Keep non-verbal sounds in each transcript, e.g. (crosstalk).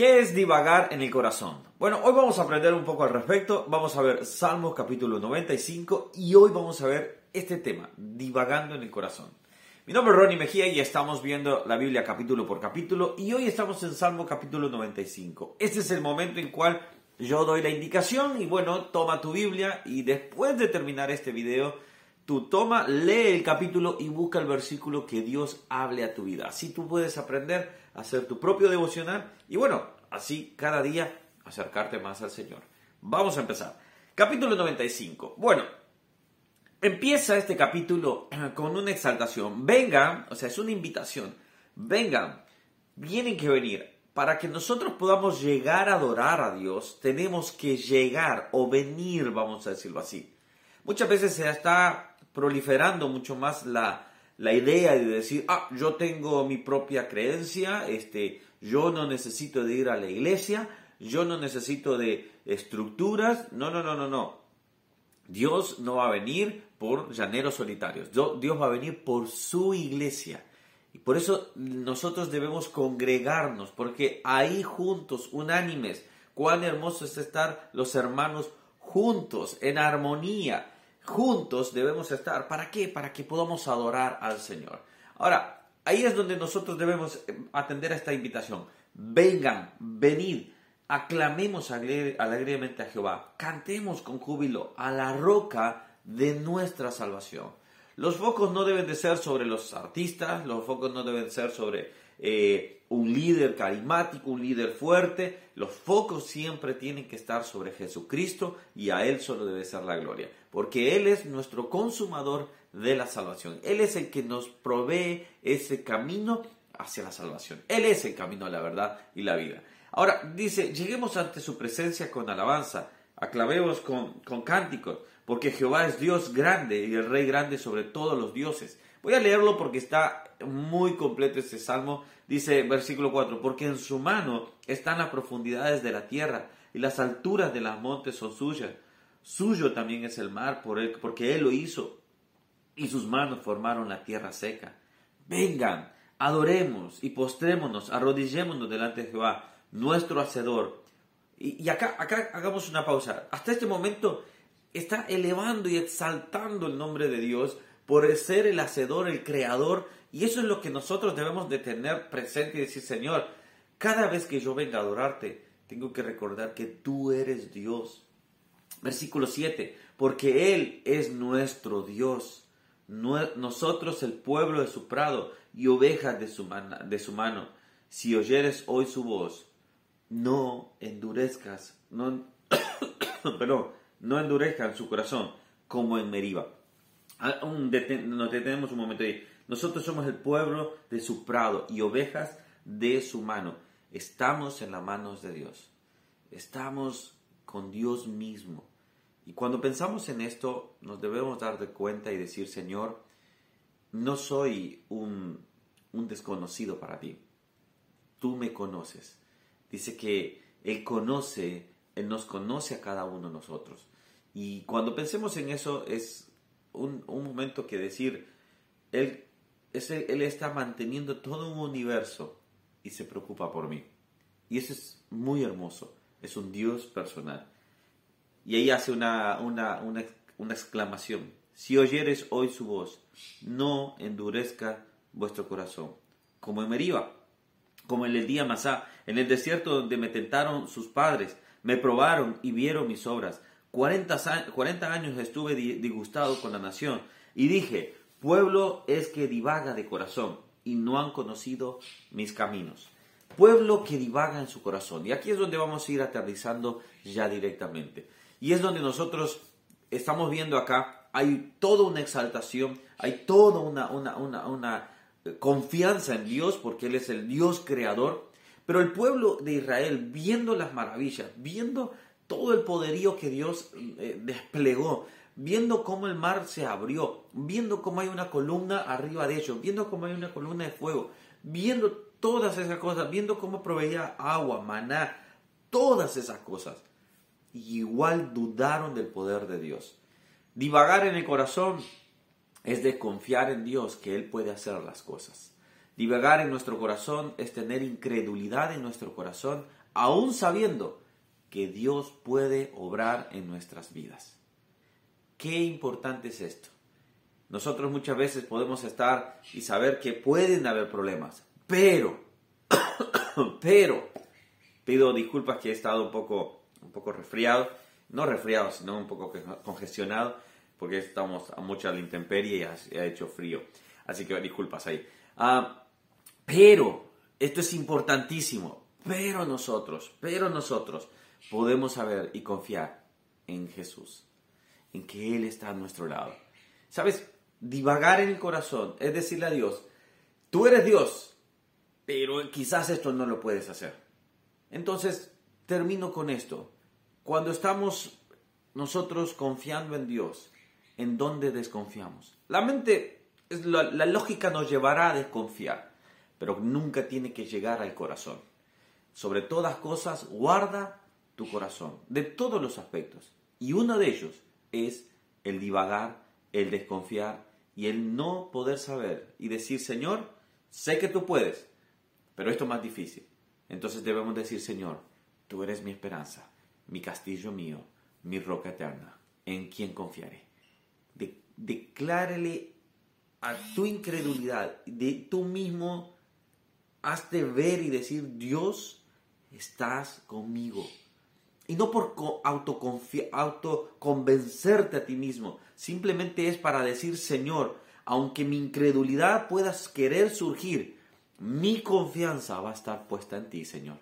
¿Qué es divagar en el corazón? Bueno, hoy vamos a aprender un poco al respecto. Vamos a ver Salmos capítulo 95 y hoy vamos a ver este tema, divagando en el corazón. Mi nombre es Ronnie Mejía y estamos viendo la Biblia capítulo por capítulo y hoy estamos en Salmo capítulo 95. Este es el momento en cual yo doy la indicación y bueno, toma tu Biblia y después de terminar este video, tú toma, lee el capítulo y busca el versículo que Dios hable a tu vida. Así tú puedes aprender a hacer tu propio devocional y bueno, así cada día acercarte más al Señor. Vamos a empezar. Capítulo 95. Bueno, empieza este capítulo (clears throat) con una exaltación. Vengan, o sea, es una invitación. Vengan, vienen que venir. Para que nosotros podamos llegar a adorar a Dios, tenemos que llegar o venir, vamos a decirlo así. Muchas veces se está proliferando mucho más la, la idea de decir, ah, yo tengo mi propia creencia, este, yo no necesito de ir a la iglesia, yo no necesito de estructuras, no, no, no, no, no. Dios no va a venir por llaneros solitarios, Dios va a venir por su iglesia. Y por eso nosotros debemos congregarnos, porque ahí juntos, unánimes, cuán hermoso es estar los hermanos juntos, en armonía, juntos debemos estar. ¿Para qué? Para que podamos adorar al Señor. Ahora, ahí es donde nosotros debemos eh, atender a esta invitación. Vengan, venid, aclamemos alegremente a Jehová, cantemos con júbilo a la roca de nuestra salvación. Los focos no deben de ser sobre los artistas, los focos no deben ser sobre eh, un líder carismático, un líder fuerte. Los focos siempre tienen que estar sobre Jesucristo y a Él solo debe ser la gloria, porque Él es nuestro consumador de la salvación. Él es el que nos provee ese camino hacia la salvación. Él es el camino a la verdad y la vida. Ahora dice, lleguemos ante su presencia con alabanza, aclavemos con, con cánticos porque Jehová es Dios grande y el Rey grande sobre todos los dioses. Voy a leerlo porque está muy completo este salmo. Dice versículo 4, porque en su mano están las profundidades de la tierra y las alturas de las montes son suyas. Suyo también es el mar por él, porque él lo hizo y sus manos formaron la tierra seca. Vengan, adoremos y postrémonos, arrodillémonos delante de Jehová, nuestro hacedor. Y, y acá, acá hagamos una pausa. Hasta este momento está elevando y exaltando el nombre de Dios por ser el hacedor, el creador. Y eso es lo que nosotros debemos de tener presente y decir, Señor, cada vez que yo venga a adorarte, tengo que recordar que tú eres Dios. Versículo 7, porque Él es nuestro Dios, nosotros el pueblo de su prado y ovejas de su, mano. Si oyeres hoy su voz, no endurezcas, no, (coughs) perdón, no endurezcan su corazón como en Meriba. Ah, nos detenemos un momento ahí. Nosotros somos el pueblo de su prado y ovejas de su mano. Estamos en las manos de Dios. Estamos con Dios mismo. Y cuando pensamos en esto, nos debemos dar de cuenta y decir, Señor, no soy un, un desconocido para ti. Tú me conoces. Dice que Él conoce, Él nos conoce a cada uno de nosotros. Y cuando pensemos en eso es un, momento que decir, él, él está manteniendo todo un universo y se preocupa por mí. Y eso es muy hermoso, es un Dios personal. Y ahí hace una, una, una, exclamación, si oyeres hoy su voz, no endurezca vuestro corazón, como en Meriba, como en el día Masá, en el desierto donde me tentaron sus padres, me probaron y vieron mis obras 40, años estuve disgustado con la nación y dije, pueblo es que divaga de corazón y no han conocido mis caminos. Pueblo que divaga en su corazón. Y aquí es donde vamos a ir aterrizando ya directamente. Y es donde nosotros estamos viendo acá, hay toda una exaltación, hay toda una, una, una confianza en Dios, porque Él es el Dios creador. Pero el pueblo de Israel, viendo las maravillas, viendo todo el poderío que Dios eh, desplegó, viendo cómo el mar se abrió, viendo cómo hay una columna arriba de ellos, viendo cómo hay una columna de fuego, viendo todas esas cosas, viendo cómo proveía agua, maná, todas esas cosas. igual dudaron del poder de Dios. Divagar en el corazón es de confiar en Dios que Él puede hacer las cosas. Divagar en nuestro corazón es tener incredulidad en nuestro corazón aún sabiendo que Dios puede obrar en nuestras vidas. Qué importante es esto. Nosotros muchas veces podemos estar y saber que pueden haber problemas, pero, (coughs) pero, pido disculpas que he estado un poco, un poco resfriado, no resfriado, sino un poco congestionado, porque estamos a mucha intemperie y ha, hecho frío. Así que disculpas ahí. Ah, pero, esto es importantísimo, pero nosotros, pero nosotros podemos saber y confiar en Jesús, en que Él está a nuestro lado. ¿Sabes? Divagar en el corazón es decirle a Dios, tú eres Dios, pero quizás esto no lo puedes hacer. Entonces, termino con esto. Cuando estamos nosotros confiando en Dios, ¿en dónde desconfiamos? La mente, la, la lógica nos llevará a desconfiar, pero nunca tiene que llegar al corazón. Sobre todas cosas, guarda tu corazón, de todos los aspectos. Y uno de ellos es el divagar, el desconfiar y el no poder saber y decir, Señor, sé que tú puedes, pero esto es más difícil. Entonces debemos decir, Señor, tú eres mi esperanza, mi castillo mío, mi roca eterna, en quien confiaré. De, declárele a tu incredulidad, de tú mismo, hazte ver y decir, Dios, estás conmigo. Y no por autoconvencerte a ti mismo, simplemente es para decir, Señor, aunque mi incredulidad pueda querer surgir, mi confianza va a estar puesta en ti, Señor.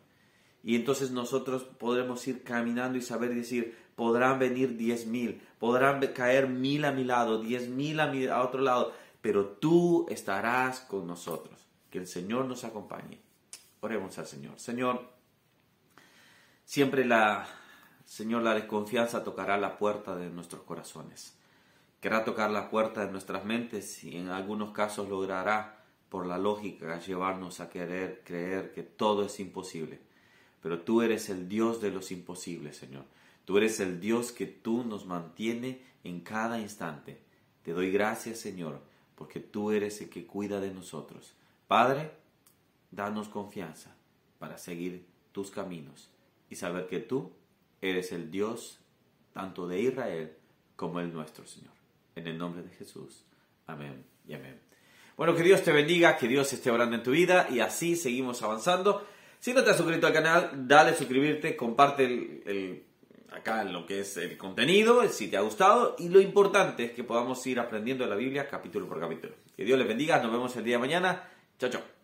Y entonces nosotros podremos ir caminando y saber decir, podrán venir diez mil, podrán caer mil a mi lado, diez mil a, a otro lado, pero tú estarás con nosotros. Que el Señor nos acompañe. Oremos al Señor. Señor, Siempre la, Señor, la desconfianza tocará la puerta de nuestros corazones. Querrá tocar la puerta de nuestras mentes y en algunos casos logrará, por la lógica, llevarnos a querer creer que todo es imposible. Pero tú eres el Dios de los imposibles, Señor. Tú eres el Dios que tú nos mantiene en cada instante. Te doy gracias, Señor, porque tú eres el que cuida de nosotros. Padre, danos confianza para seguir tus caminos y saber que tú eres el Dios tanto de Israel como el nuestro, Señor. En el nombre de Jesús. Amén y amén. Bueno, que Dios te bendiga, que Dios esté orando en tu vida y así seguimos avanzando. Si no te has suscrito al canal, dale a suscribirte, comparte el, acá lo que es el contenido, si te ha gustado. Y lo importante es que podamos ir aprendiendo la Biblia capítulo por capítulo. Que Dios les bendiga, nos vemos el día de mañana. Chao, chao.